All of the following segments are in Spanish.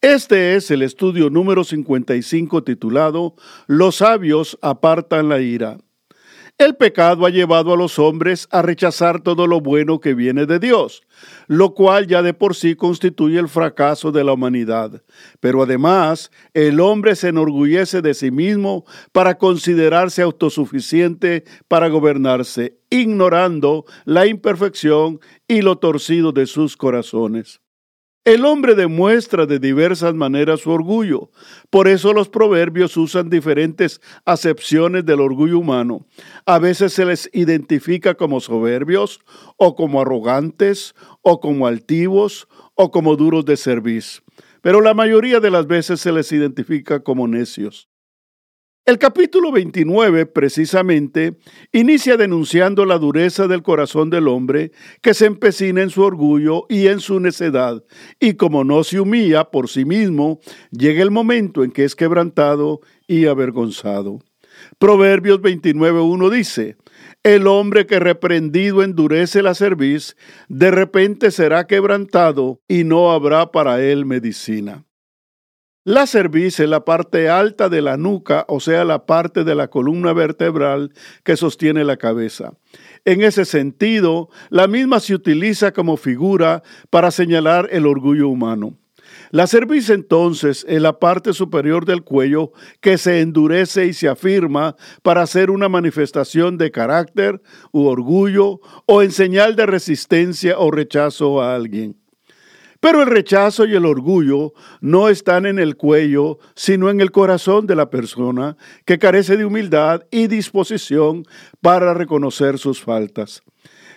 Este es el estudio número 55 titulado Los sabios apartan la ira. El pecado ha llevado a los hombres a rechazar todo lo bueno que viene de Dios, lo cual ya de por sí constituye el fracaso de la humanidad. Pero además, el hombre se enorgullece de sí mismo para considerarse autosuficiente para gobernarse, ignorando la imperfección y lo torcido de sus corazones. El hombre demuestra de diversas maneras su orgullo. Por eso los proverbios usan diferentes acepciones del orgullo humano. A veces se les identifica como soberbios, o como arrogantes, o como altivos, o como duros de cerviz. Pero la mayoría de las veces se les identifica como necios. El capítulo 29 precisamente inicia denunciando la dureza del corazón del hombre que se empecina en su orgullo y en su necedad, y como no se humilla por sí mismo, llega el momento en que es quebrantado y avergonzado. Proverbios 29.1 dice, el hombre que reprendido endurece la cerviz, de repente será quebrantado y no habrá para él medicina. La cerviz es la parte alta de la nuca, o sea, la parte de la columna vertebral que sostiene la cabeza. En ese sentido, la misma se utiliza como figura para señalar el orgullo humano. La cerviz entonces es la parte superior del cuello que se endurece y se afirma para hacer una manifestación de carácter u orgullo o en señal de resistencia o rechazo a alguien. Pero el rechazo y el orgullo no están en el cuello, sino en el corazón de la persona que carece de humildad y disposición para reconocer sus faltas.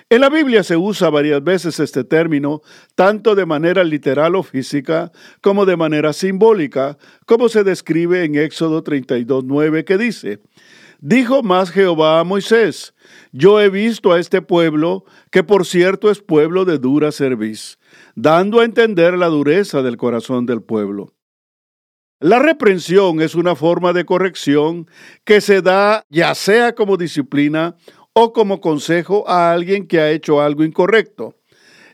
En la Biblia se usa varias veces este término, tanto de manera literal o física, como de manera simbólica, como se describe en Éxodo 32.9, que dice, Dijo más Jehová a Moisés, Yo he visto a este pueblo, que por cierto es pueblo de dura cerviz dando a entender la dureza del corazón del pueblo. La reprensión es una forma de corrección que se da ya sea como disciplina o como consejo a alguien que ha hecho algo incorrecto.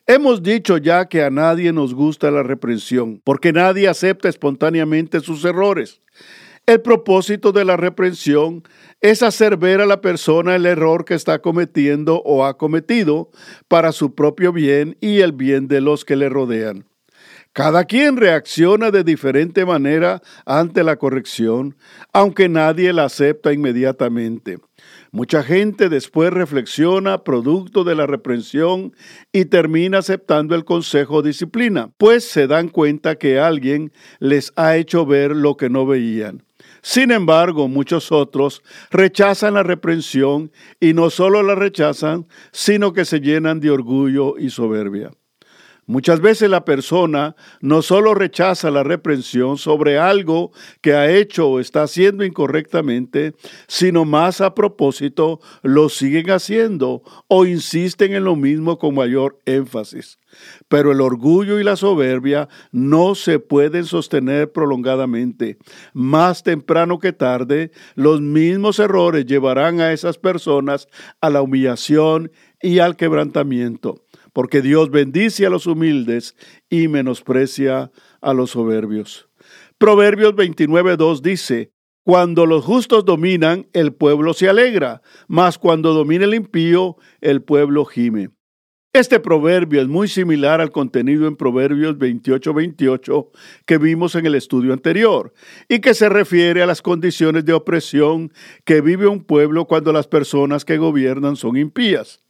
Hemos dicho ya que a nadie nos gusta la reprensión, porque nadie acepta espontáneamente sus errores. El propósito de la reprensión es hacer ver a la persona el error que está cometiendo o ha cometido para su propio bien y el bien de los que le rodean. Cada quien reacciona de diferente manera ante la corrección, aunque nadie la acepta inmediatamente. Mucha gente después reflexiona producto de la reprensión y termina aceptando el consejo o disciplina, pues se dan cuenta que alguien les ha hecho ver lo que no veían. Sin embargo, muchos otros rechazan la reprensión y no solo la rechazan, sino que se llenan de orgullo y soberbia. Muchas veces la persona no solo rechaza la reprensión sobre algo que ha hecho o está haciendo incorrectamente, sino más a propósito lo siguen haciendo o insisten en lo mismo con mayor énfasis. Pero el orgullo y la soberbia no se pueden sostener prolongadamente. Más temprano que tarde, los mismos errores llevarán a esas personas a la humillación y al quebrantamiento porque Dios bendice a los humildes y menosprecia a los soberbios. Proverbios 29.2 dice, Cuando los justos dominan, el pueblo se alegra, mas cuando domina el impío, el pueblo gime. Este proverbio es muy similar al contenido en Proverbios 28-28 que vimos en el estudio anterior y que se refiere a las condiciones de opresión que vive un pueblo cuando las personas que gobiernan son impías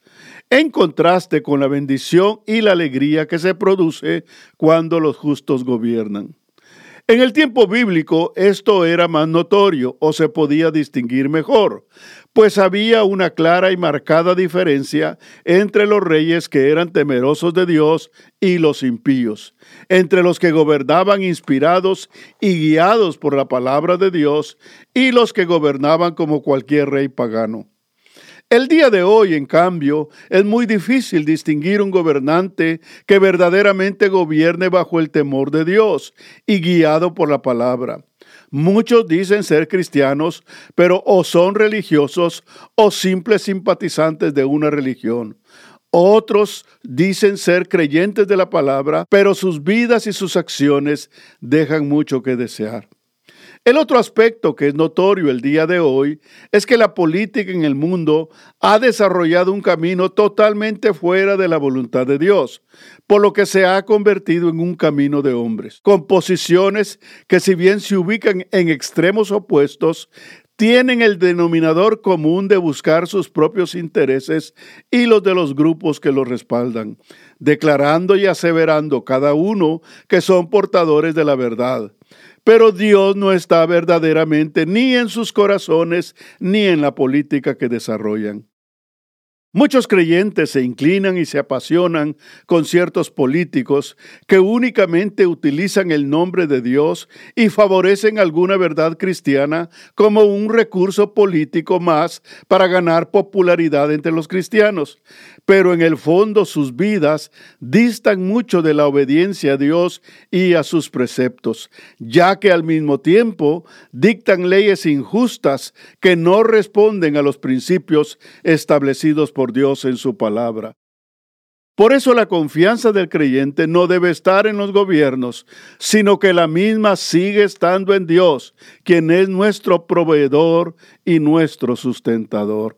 en contraste con la bendición y la alegría que se produce cuando los justos gobiernan. En el tiempo bíblico esto era más notorio o se podía distinguir mejor, pues había una clara y marcada diferencia entre los reyes que eran temerosos de Dios y los impíos, entre los que gobernaban inspirados y guiados por la palabra de Dios y los que gobernaban como cualquier rey pagano. El día de hoy, en cambio, es muy difícil distinguir un gobernante que verdaderamente gobierne bajo el temor de Dios y guiado por la palabra. Muchos dicen ser cristianos, pero o son religiosos o simples simpatizantes de una religión. Otros dicen ser creyentes de la palabra, pero sus vidas y sus acciones dejan mucho que desear. El otro aspecto que es notorio el día de hoy es que la política en el mundo ha desarrollado un camino totalmente fuera de la voluntad de Dios, por lo que se ha convertido en un camino de hombres, con posiciones que si bien se ubican en extremos opuestos, tienen el denominador común de buscar sus propios intereses y los de los grupos que los respaldan, declarando y aseverando cada uno que son portadores de la verdad pero Dios no está verdaderamente ni en sus corazones ni en la política que desarrollan. Muchos creyentes se inclinan y se apasionan con ciertos políticos que únicamente utilizan el nombre de Dios y favorecen alguna verdad cristiana como un recurso político más para ganar popularidad entre los cristianos. Pero en el fondo sus vidas distan mucho de la obediencia a Dios y a sus preceptos, ya que al mismo tiempo dictan leyes injustas que no responden a los principios establecidos por Dios en su palabra. Por eso la confianza del creyente no debe estar en los gobiernos, sino que la misma sigue estando en Dios, quien es nuestro proveedor y nuestro sustentador.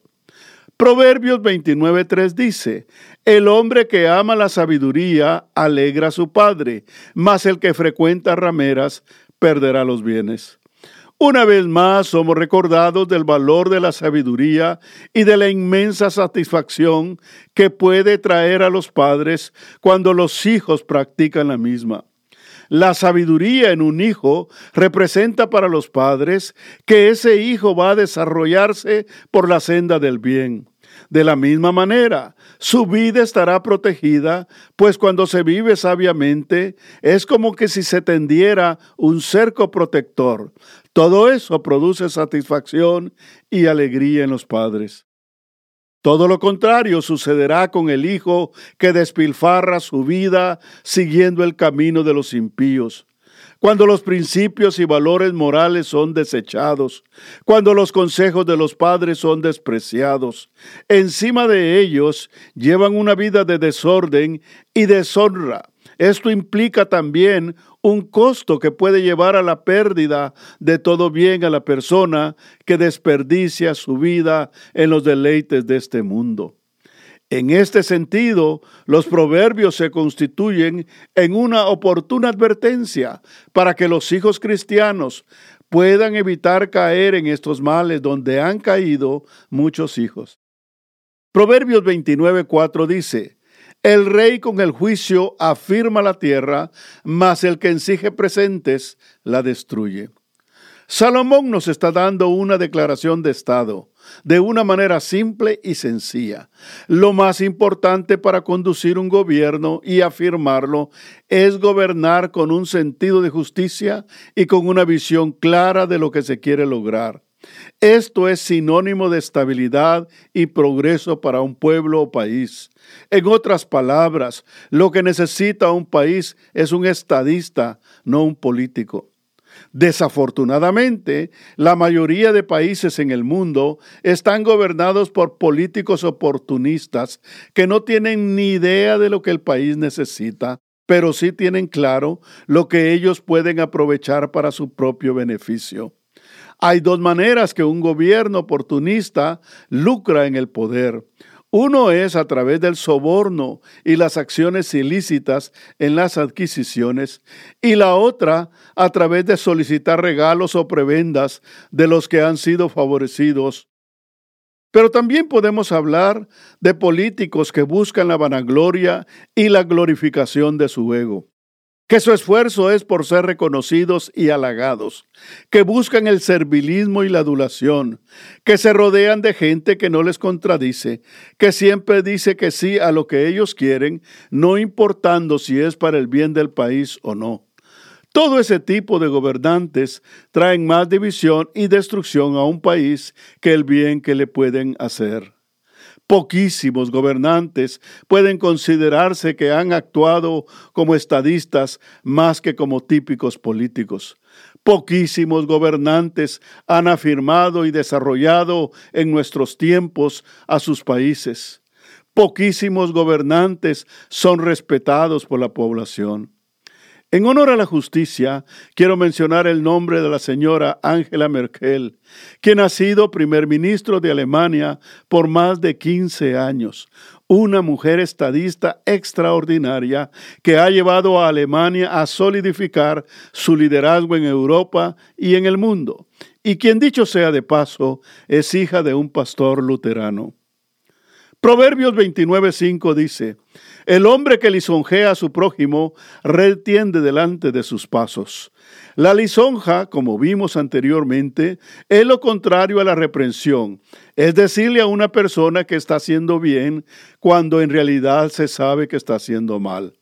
Proverbios 29.3 dice, El hombre que ama la sabiduría alegra a su padre, mas el que frecuenta rameras perderá los bienes. Una vez más somos recordados del valor de la sabiduría y de la inmensa satisfacción que puede traer a los padres cuando los hijos practican la misma. La sabiduría en un hijo representa para los padres que ese hijo va a desarrollarse por la senda del bien. De la misma manera, su vida estará protegida, pues cuando se vive sabiamente es como que si se tendiera un cerco protector. Todo eso produce satisfacción y alegría en los padres. Todo lo contrario sucederá con el hijo que despilfarra su vida siguiendo el camino de los impíos cuando los principios y valores morales son desechados, cuando los consejos de los padres son despreciados. Encima de ellos llevan una vida de desorden y deshonra. Esto implica también un costo que puede llevar a la pérdida de todo bien a la persona que desperdicia su vida en los deleites de este mundo. En este sentido, los proverbios se constituyen en una oportuna advertencia para que los hijos cristianos puedan evitar caer en estos males donde han caído muchos hijos. Proverbios 29:4 dice, El rey con el juicio afirma la tierra, mas el que exige presentes la destruye. Salomón nos está dando una declaración de Estado de una manera simple y sencilla. Lo más importante para conducir un gobierno y afirmarlo es gobernar con un sentido de justicia y con una visión clara de lo que se quiere lograr. Esto es sinónimo de estabilidad y progreso para un pueblo o país. En otras palabras, lo que necesita un país es un estadista, no un político. Desafortunadamente, la mayoría de países en el mundo están gobernados por políticos oportunistas que no tienen ni idea de lo que el país necesita, pero sí tienen claro lo que ellos pueden aprovechar para su propio beneficio. Hay dos maneras que un gobierno oportunista lucra en el poder. Uno es a través del soborno y las acciones ilícitas en las adquisiciones y la otra a través de solicitar regalos o prebendas de los que han sido favorecidos. Pero también podemos hablar de políticos que buscan la vanagloria y la glorificación de su ego. Que su esfuerzo es por ser reconocidos y halagados, que buscan el servilismo y la adulación, que se rodean de gente que no les contradice, que siempre dice que sí a lo que ellos quieren, no importando si es para el bien del país o no. Todo ese tipo de gobernantes traen más división y destrucción a un país que el bien que le pueden hacer. Poquísimos gobernantes pueden considerarse que han actuado como estadistas más que como típicos políticos. Poquísimos gobernantes han afirmado y desarrollado en nuestros tiempos a sus países. Poquísimos gobernantes son respetados por la población. En honor a la justicia, quiero mencionar el nombre de la señora Angela Merkel, quien ha sido primer ministro de Alemania por más de 15 años, una mujer estadista extraordinaria que ha llevado a Alemania a solidificar su liderazgo en Europa y en el mundo, y quien dicho sea de paso, es hija de un pastor luterano. Proverbios 29:5 dice, el hombre que lisonjea a su prójimo retiende delante de sus pasos. La lisonja, como vimos anteriormente, es lo contrario a la reprensión, es decirle a una persona que está haciendo bien cuando en realidad se sabe que está haciendo mal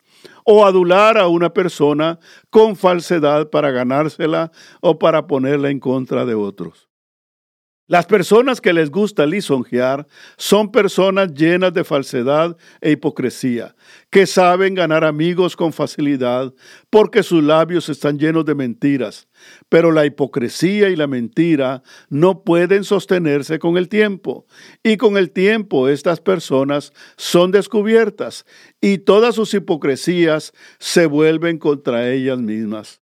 o adular a una persona con falsedad para ganársela o para ponerla en contra de otros. Las personas que les gusta lisonjear son personas llenas de falsedad e hipocresía, que saben ganar amigos con facilidad porque sus labios están llenos de mentiras. Pero la hipocresía y la mentira no pueden sostenerse con el tiempo. Y con el tiempo estas personas son descubiertas y todas sus hipocresías se vuelven contra ellas mismas.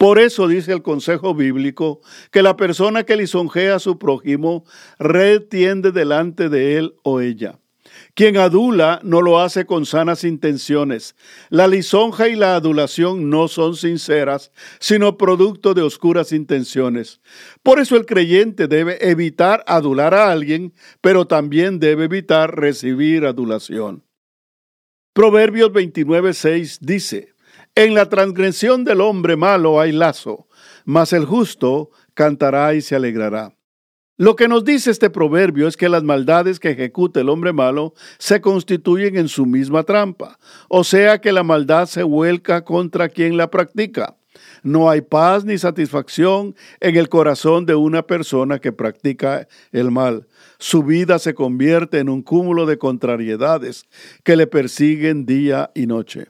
Por eso dice el consejo bíblico que la persona que lisonjea a su prójimo retiende delante de él o ella. Quien adula no lo hace con sanas intenciones. La lisonja y la adulación no son sinceras, sino producto de oscuras intenciones. Por eso el creyente debe evitar adular a alguien, pero también debe evitar recibir adulación. Proverbios 29:6 dice, en la transgresión del hombre malo hay lazo, mas el justo cantará y se alegrará. Lo que nos dice este proverbio es que las maldades que ejecuta el hombre malo se constituyen en su misma trampa, o sea que la maldad se vuelca contra quien la practica. No hay paz ni satisfacción en el corazón de una persona que practica el mal. Su vida se convierte en un cúmulo de contrariedades que le persiguen día y noche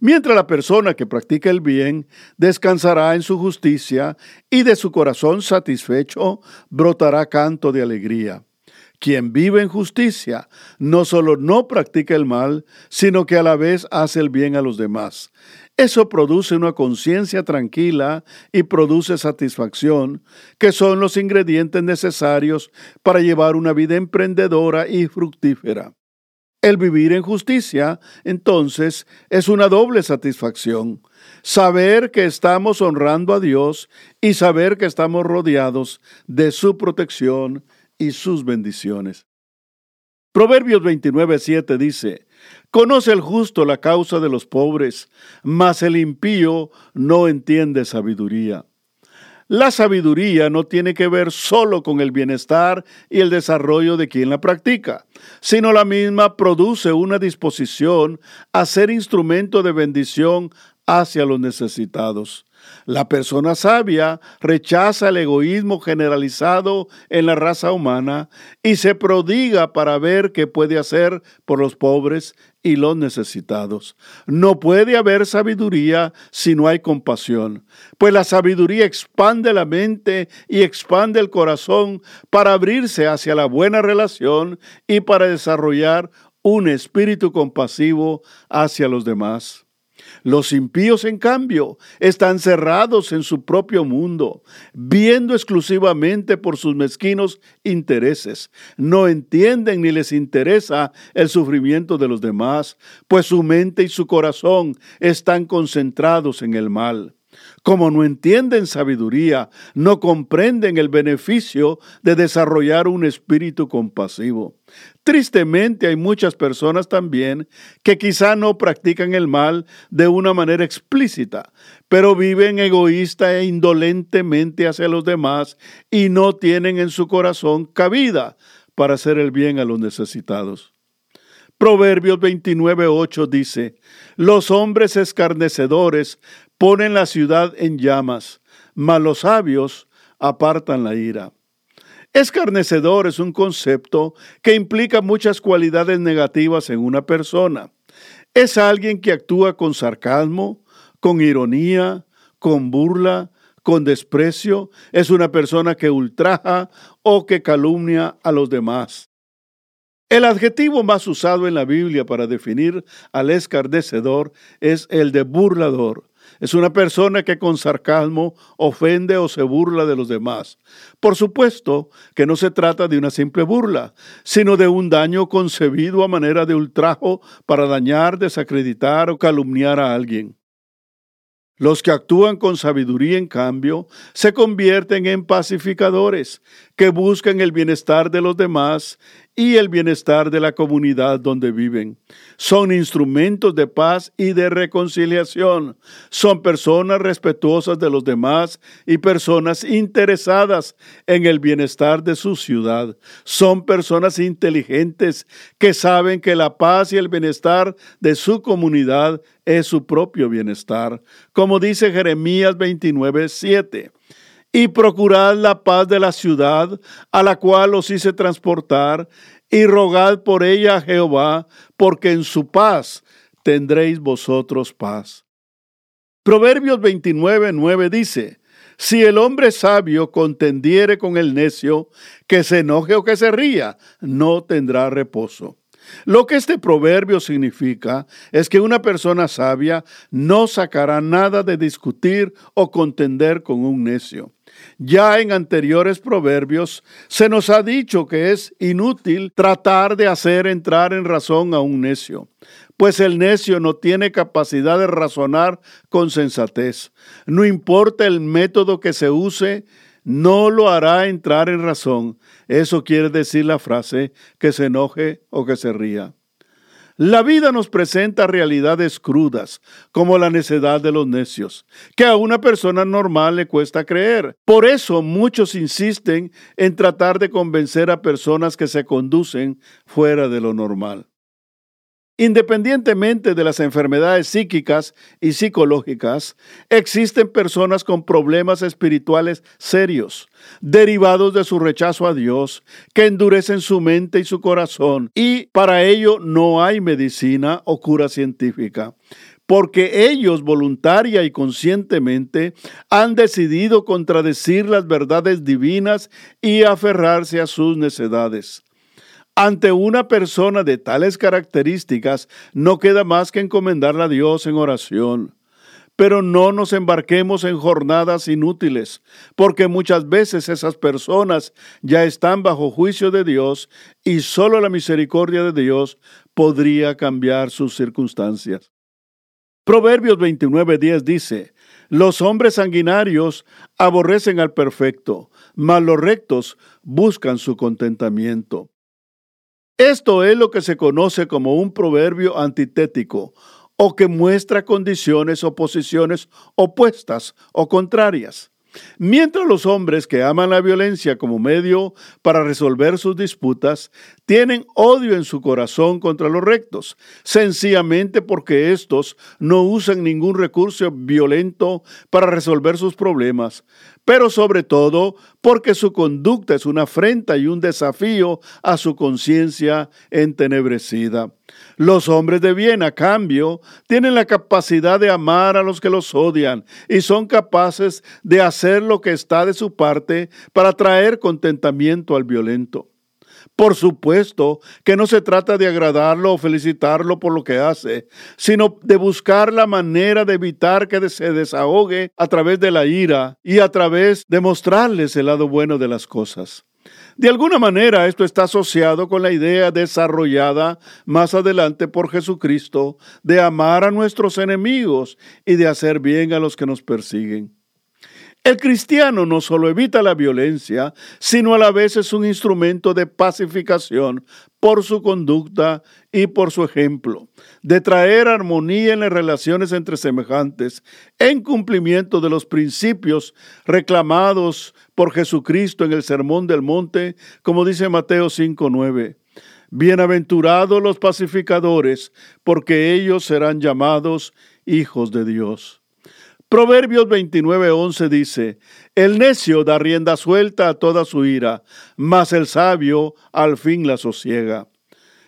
mientras la persona que practica el bien descansará en su justicia y de su corazón satisfecho brotará canto de alegría. Quien vive en justicia no solo no practica el mal, sino que a la vez hace el bien a los demás. Eso produce una conciencia tranquila y produce satisfacción, que son los ingredientes necesarios para llevar una vida emprendedora y fructífera. El vivir en justicia, entonces, es una doble satisfacción. Saber que estamos honrando a Dios y saber que estamos rodeados de su protección y sus bendiciones. Proverbios 29:7 dice, Conoce el justo la causa de los pobres, mas el impío no entiende sabiduría. La sabiduría no tiene que ver solo con el bienestar y el desarrollo de quien la practica, sino la misma produce una disposición a ser instrumento de bendición hacia los necesitados. La persona sabia rechaza el egoísmo generalizado en la raza humana y se prodiga para ver qué puede hacer por los pobres y los necesitados. No puede haber sabiduría si no hay compasión, pues la sabiduría expande la mente y expande el corazón para abrirse hacia la buena relación y para desarrollar un espíritu compasivo hacia los demás. Los impíos, en cambio, están cerrados en su propio mundo, viendo exclusivamente por sus mezquinos intereses. No entienden ni les interesa el sufrimiento de los demás, pues su mente y su corazón están concentrados en el mal. Como no entienden sabiduría, no comprenden el beneficio de desarrollar un espíritu compasivo. Tristemente hay muchas personas también que quizá no practican el mal de una manera explícita, pero viven egoísta e indolentemente hacia los demás y no tienen en su corazón cabida para hacer el bien a los necesitados. Proverbios 29:8 dice, Los hombres escarnecedores ponen la ciudad en llamas, mas los sabios apartan la ira. Escarnecedor es un concepto que implica muchas cualidades negativas en una persona. Es alguien que actúa con sarcasmo, con ironía, con burla, con desprecio. Es una persona que ultraja o que calumnia a los demás. El adjetivo más usado en la Biblia para definir al escarnecedor es el de burlador. Es una persona que con sarcasmo ofende o se burla de los demás. Por supuesto que no se trata de una simple burla, sino de un daño concebido a manera de ultrajo para dañar, desacreditar o calumniar a alguien. Los que actúan con sabiduría, en cambio, se convierten en pacificadores, que buscan el bienestar de los demás y el bienestar de la comunidad donde viven. Son instrumentos de paz y de reconciliación. Son personas respetuosas de los demás y personas interesadas en el bienestar de su ciudad. Son personas inteligentes que saben que la paz y el bienestar de su comunidad es su propio bienestar. Como dice Jeremías 29, 7 y procurad la paz de la ciudad a la cual os hice transportar, y rogad por ella a Jehová, porque en su paz tendréis vosotros paz. Proverbios 29, 9 dice, si el hombre sabio contendiere con el necio, que se enoje o que se ría, no tendrá reposo. Lo que este proverbio significa es que una persona sabia no sacará nada de discutir o contender con un necio. Ya en anteriores proverbios se nos ha dicho que es inútil tratar de hacer entrar en razón a un necio, pues el necio no tiene capacidad de razonar con sensatez. No importa el método que se use, no lo hará entrar en razón. Eso quiere decir la frase que se enoje o que se ría. La vida nos presenta realidades crudas, como la necedad de los necios, que a una persona normal le cuesta creer. Por eso muchos insisten en tratar de convencer a personas que se conducen fuera de lo normal. Independientemente de las enfermedades psíquicas y psicológicas, existen personas con problemas espirituales serios, derivados de su rechazo a Dios, que endurecen su mente y su corazón, y para ello no hay medicina o cura científica porque ellos voluntaria y conscientemente han decidido contradecir las verdades divinas y aferrarse a sus necedades. Ante una persona de tales características, no queda más que encomendarla a Dios en oración. Pero no nos embarquemos en jornadas inútiles, porque muchas veces esas personas ya están bajo juicio de Dios y solo la misericordia de Dios podría cambiar sus circunstancias. Proverbios 29:10 dice, Los hombres sanguinarios aborrecen al perfecto, mas los rectos buscan su contentamiento. Esto es lo que se conoce como un proverbio antitético o que muestra condiciones o posiciones opuestas o contrarias. Mientras los hombres que aman la violencia como medio para resolver sus disputas tienen odio en su corazón contra los rectos, sencillamente porque estos no usan ningún recurso violento para resolver sus problemas, pero sobre todo porque su conducta es una afrenta y un desafío a su conciencia entenebrecida. Los hombres de bien, a cambio, tienen la capacidad de amar a los que los odian y son capaces de hacer lo que está de su parte para traer contentamiento al violento. Por supuesto que no se trata de agradarlo o felicitarlo por lo que hace, sino de buscar la manera de evitar que se desahogue a través de la ira y a través de mostrarles el lado bueno de las cosas. De alguna manera esto está asociado con la idea desarrollada más adelante por Jesucristo de amar a nuestros enemigos y de hacer bien a los que nos persiguen. El cristiano no solo evita la violencia, sino a la vez es un instrumento de pacificación por su conducta y por su ejemplo, de traer armonía en las relaciones entre semejantes, en cumplimiento de los principios reclamados por Jesucristo en el Sermón del Monte, como dice Mateo 5.9. Bienaventurados los pacificadores, porque ellos serán llamados hijos de Dios. Proverbios 29:11 dice, El necio da rienda suelta a toda su ira, mas el sabio al fin la sosiega.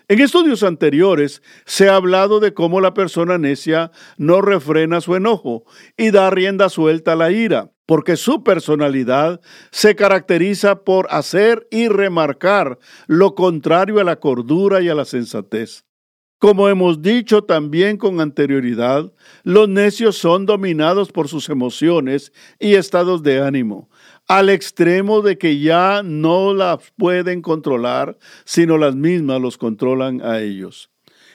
En estudios anteriores se ha hablado de cómo la persona necia no refrena su enojo y da rienda suelta a la ira, porque su personalidad se caracteriza por hacer y remarcar lo contrario a la cordura y a la sensatez. Como hemos dicho también con anterioridad, los necios son dominados por sus emociones y estados de ánimo, al extremo de que ya no las pueden controlar, sino las mismas los controlan a ellos.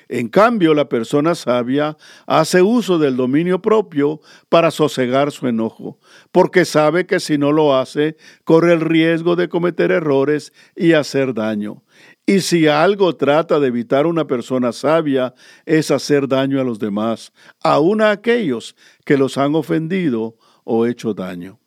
En cambio, la persona sabia hace uso del dominio propio para sosegar su enojo, porque sabe que si no lo hace, corre el riesgo de cometer errores y hacer daño. Y si algo trata de evitar una persona sabia es hacer daño a los demás, aun a aquellos que los han ofendido o hecho daño.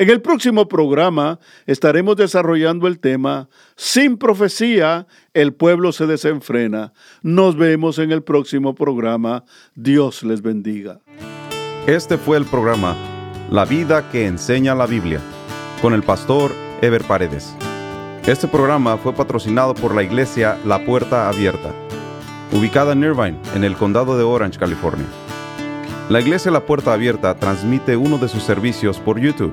En el próximo programa estaremos desarrollando el tema Sin profecía, el pueblo se desenfrena. Nos vemos en el próximo programa. Dios les bendiga. Este fue el programa La vida que enseña la Biblia con el pastor Ever Paredes. Este programa fue patrocinado por la iglesia La Puerta Abierta, ubicada en Irvine, en el condado de Orange, California. La iglesia La Puerta Abierta transmite uno de sus servicios por YouTube.